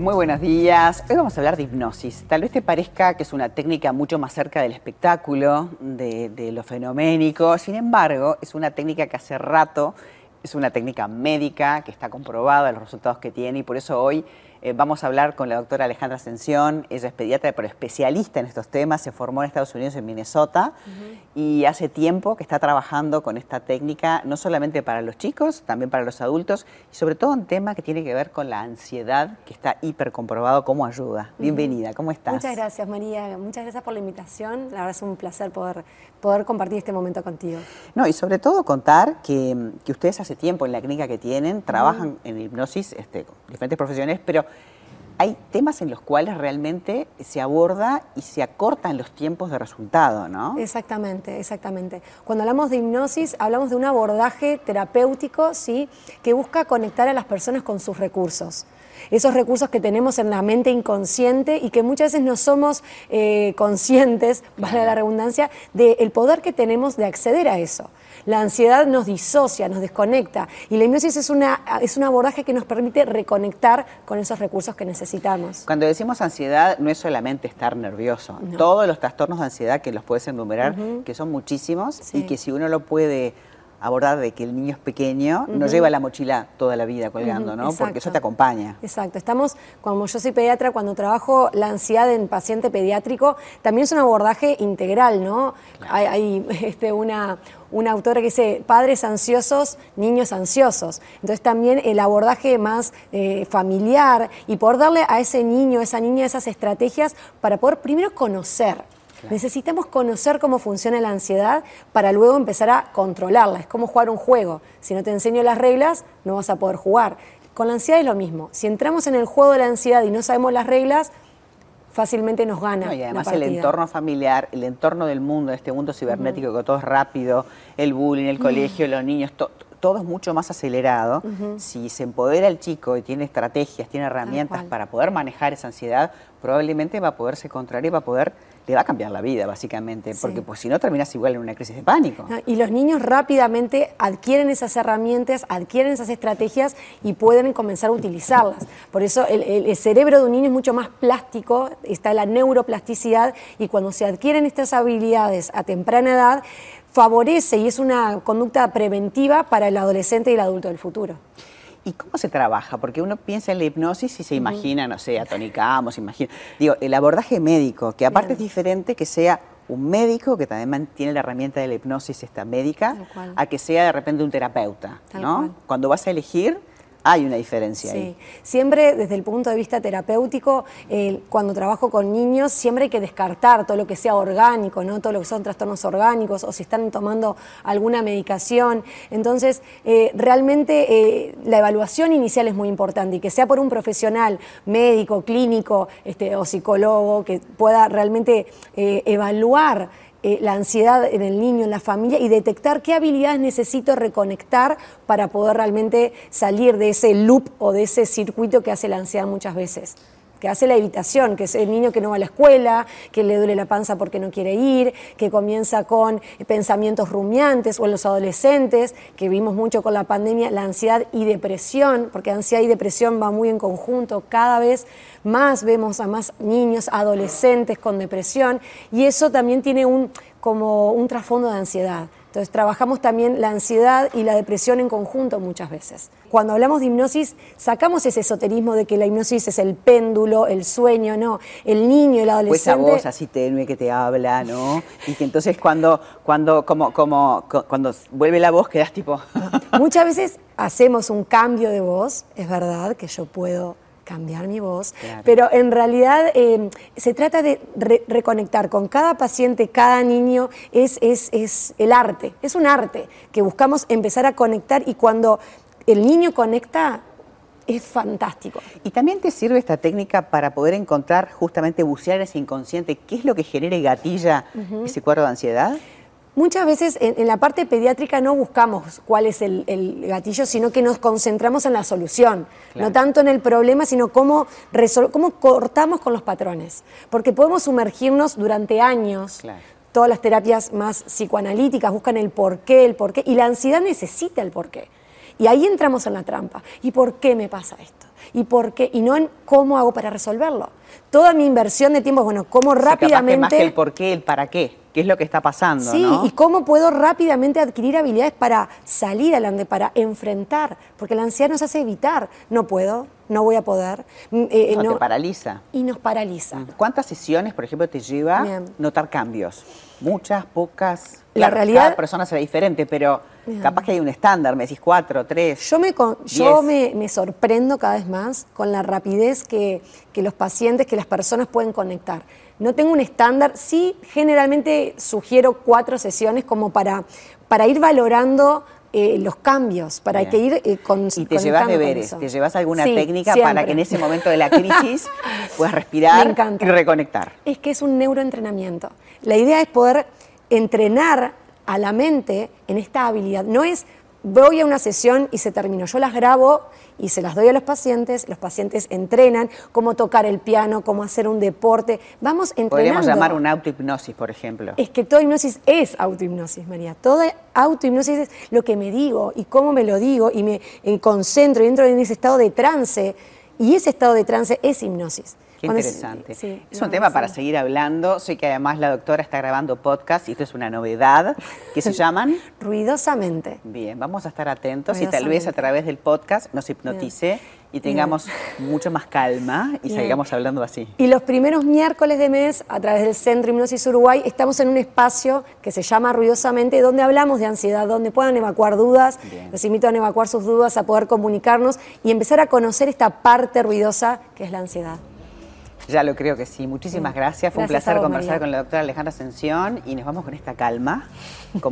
Muy buenos días. Hoy vamos a hablar de hipnosis. Tal vez te parezca que es una técnica mucho más cerca del espectáculo, de, de lo fenoménico. Sin embargo, es una técnica que hace rato es una técnica médica que está comprobada, los resultados que tiene, y por eso hoy eh, vamos a hablar con la doctora Alejandra Ascensión. Ella es pediatra, pero especialista en estos temas. Se formó en Estados Unidos, en Minnesota, y hace tiempo que está trabajando con esta técnica, no solamente para los chicos, también para los adultos, y sobre todo un tema que tiene que ver con la ansiedad, que está hiper comprobado cómo ayuda. Bienvenida, ¿cómo estás? Muchas gracias, María. Muchas gracias por la invitación. La verdad es un placer poder, poder compartir este momento contigo. No, y sobre todo contar que, ustedes hace tiempo en la clínica que tienen, trabajan en hipnosis este, con diferentes profesiones, pero hay temas en los cuales realmente se aborda y se acortan los tiempos de resultado, ¿no? Exactamente, exactamente. Cuando hablamos de hipnosis, hablamos de un abordaje terapéutico, ¿sí? Que busca conectar a las personas con sus recursos esos recursos que tenemos en la mente inconsciente y que muchas veces no somos eh, conscientes, vale la redundancia, del poder que tenemos de acceder a eso. La ansiedad nos disocia, nos desconecta y la hipnosis es, una, es un abordaje que nos permite reconectar con esos recursos que necesitamos. Cuando decimos ansiedad no es solamente estar nervioso, todos los trastornos de ansiedad que los puedes enumerar, que son muchísimos y que si uno lo puede abordar de que el niño es pequeño, no lleva la mochila toda la vida colgando, ¿no? Porque eso te acompaña. Exacto. Estamos, como yo soy pediatra, cuando trabajo la ansiedad en paciente pediátrico, también es un abordaje integral, ¿no? Hay, este, una, una autora que dice padres ansiosos, niños ansiosos. Entonces también el abordaje más eh, familiar y poder darle a ese niño, a esa niña, esas estrategias para poder primero conocer Necesitamos conocer cómo funciona la ansiedad para luego empezar a controlarla. Es como jugar un juego. Si no te enseño las reglas, no vas a poder jugar. Con la ansiedad es lo mismo. Si entramos en el juego de la ansiedad y no sabemos las reglas, fácilmente nos gana. y además el entorno familiar, el entorno del mundo, este mundo cibernético que todo es rápido, el bullying, el colegio, los niños, todo es mucho más acelerado. Si se empodera el chico y tiene estrategias, tiene herramientas para poder manejar esa ansiedad, probablemente va a poderse contraer y va a poder va a cambiar la vida, básicamente, porque pues si no terminas igual en una crisis de pánico. y los niños rápidamente adquieren esas herramientas, adquieren esas estrategias y pueden comenzar a utilizarlas. Por eso el, cerebro de un niño es mucho más plástico, está la neuroplasticidad y cuando se adquieren estas habilidades a temprana edad, favorece y es una conducta preventiva para el adolescente y el adulto del futuro. ¿Y cómo se trabaja? Porque uno piensa en la hipnosis y se imagina, no sé, a Tony Camus, imagina. Digo, el abordaje médico, que aparte es diferente que sea un médico que también tiene la herramienta de la hipnosis esta médica, a que sea de repente un terapeuta, ¿no? Cuando vas a elegir, hay una diferencia sí. Siempre desde el punto de vista terapéutico, cuando trabajo con niños, siempre hay que descartar todo lo que sea orgánico, ¿no? todo lo que son trastornos orgánicos o si están tomando alguna medicación. Entonces, eh, realmente eh, la evaluación inicial es muy importante y que sea por un profesional médico, clínico este, o psicólogo que pueda realmente eh, evaluar eh, la ansiedad en el niño, en la familia y detectar qué habilidades necesito reconectar para poder realmente salir de ese loop o de ese circuito que hace la ansiedad muchas veces que hace la evitación, que es el niño que no va a la escuela, que le duele la panza porque no quiere ir, que comienza con pensamientos rumiantes, o en los adolescentes, que vimos mucho con la pandemia, la ansiedad y depresión, porque ansiedad y depresión va muy en conjunto, cada vez más vemos a más niños, adolescentes con depresión, y eso también tiene un, como un trasfondo de ansiedad. Entonces trabajamos también la ansiedad y la depresión en conjunto muchas veces. Cuando hablamos de hipnosis, sacamos ese esoterismo de que la hipnosis es el péndulo, el sueño, no, el niño, el adolescente. Pues esa voz así tenue que te habla, ¿no? Y que entonces cuando, cuando, como, como, cuando vuelve la voz quedas tipo... Muchas veces hacemos un cambio de voz, es verdad que yo puedo cambiar mi voz, pero en realidad eh, se trata de reconectar con cada paciente, cada niño, es, es, es el arte, es un arte que buscamos empezar a conectar y cuando el niño conecta, es fantástico. Y también te sirve esta técnica para poder encontrar, justamente bucear ese inconsciente, qué es lo que genera y gatilla ese cuadro de ansiedad. Muchas veces en, la parte pediátrica no buscamos cuál es el, gatillo, sino que nos concentramos en la solución, no tanto en el problema, sino cómo, cómo cortamos con los patrones. Porque podemos sumergirnos durante años. Todas las terapias más psicoanalíticas buscan el porqué, el porqué, y la ansiedad necesita el porqué. Y ahí entramos en la trampa. ¿Y por qué me pasa esto? y por qué, y no en cómo hago para resolverlo. Toda mi inversión de tiempo es, bueno, cómo O sea, capaz que rápidamente... más que el por qué, el para qué. ¿Qué es lo que está pasando? Sí, ¿no? y cómo puedo rápidamente adquirir habilidades para salir adelante, para enfrentar, porque la ansiedad nos hace evitar. No puedo, no voy a poder. mm, eh, No, no- te paraliza. y nos paraliza. ¿Cuántas sesiones, por ejemplo, te lleva Bien. notar cambios? ¿Muchas, pocas? La Claro, realidad- Cada persona será diferente, pero capaz que hay un estándar, me decís cuatro, tres. Yo me, con- yo me, me sorprendo cada vez más con la rapidez que, que los pacientes, que las personas pueden conectar. No tengo un estándar, sí generalmente sugiero cuatro sesiones como para, para ir valorando eh, los cambios, para Bien. que ir eh, con, Y te llevas deberes, te llevas alguna Sí, técnica para que en ese momento de la crisis puedas respirar y reconectar. Es que es un neuroentrenamiento. La idea es poder entrenar a la mente en esta habilidad. No es voy a una sesión y se terminó. Yo las grabo y se las doy a los pacientes. Los pacientes entrenan cómo tocar el piano, cómo hacer un deporte. Vamos entrenando. Podríamos llamar una autohipnosis, por ejemplo. Es que toda hipnosis es autohipnosis, María. Toda autohipnosis es lo que me digo y cómo me lo digo y me eh, concentro y entro en ese estado de trance. Y ese estado de trance es hipnosis. Qué es- interesante. sí, es no, un tema sí. para seguir hablando. Sé que además la doctora está grabando podcast y esto es una novedad. ¿Qué se llaman? Ruidosamente. Bien, vamos a estar atentos y tal vez a través del podcast nos hipnotice y tengamos mucho más calma y Bien. sigamos hablando así. Y los primeros miércoles de mes, a través del Centro Hipnosis Uruguay, estamos en un espacio que se llama Ruidosamente, donde hablamos de ansiedad, donde puedan evacuar dudas. Los invito a evacuar sus dudas, a poder comunicarnos y empezar a conocer esta parte ruidosa que es la ansiedad. Ya lo creo que sí. Muchísimas gracias. Fue un Gracias placer vos, conversar María. con la doctora Alejandra Ascensión y nos vamos con esta calma.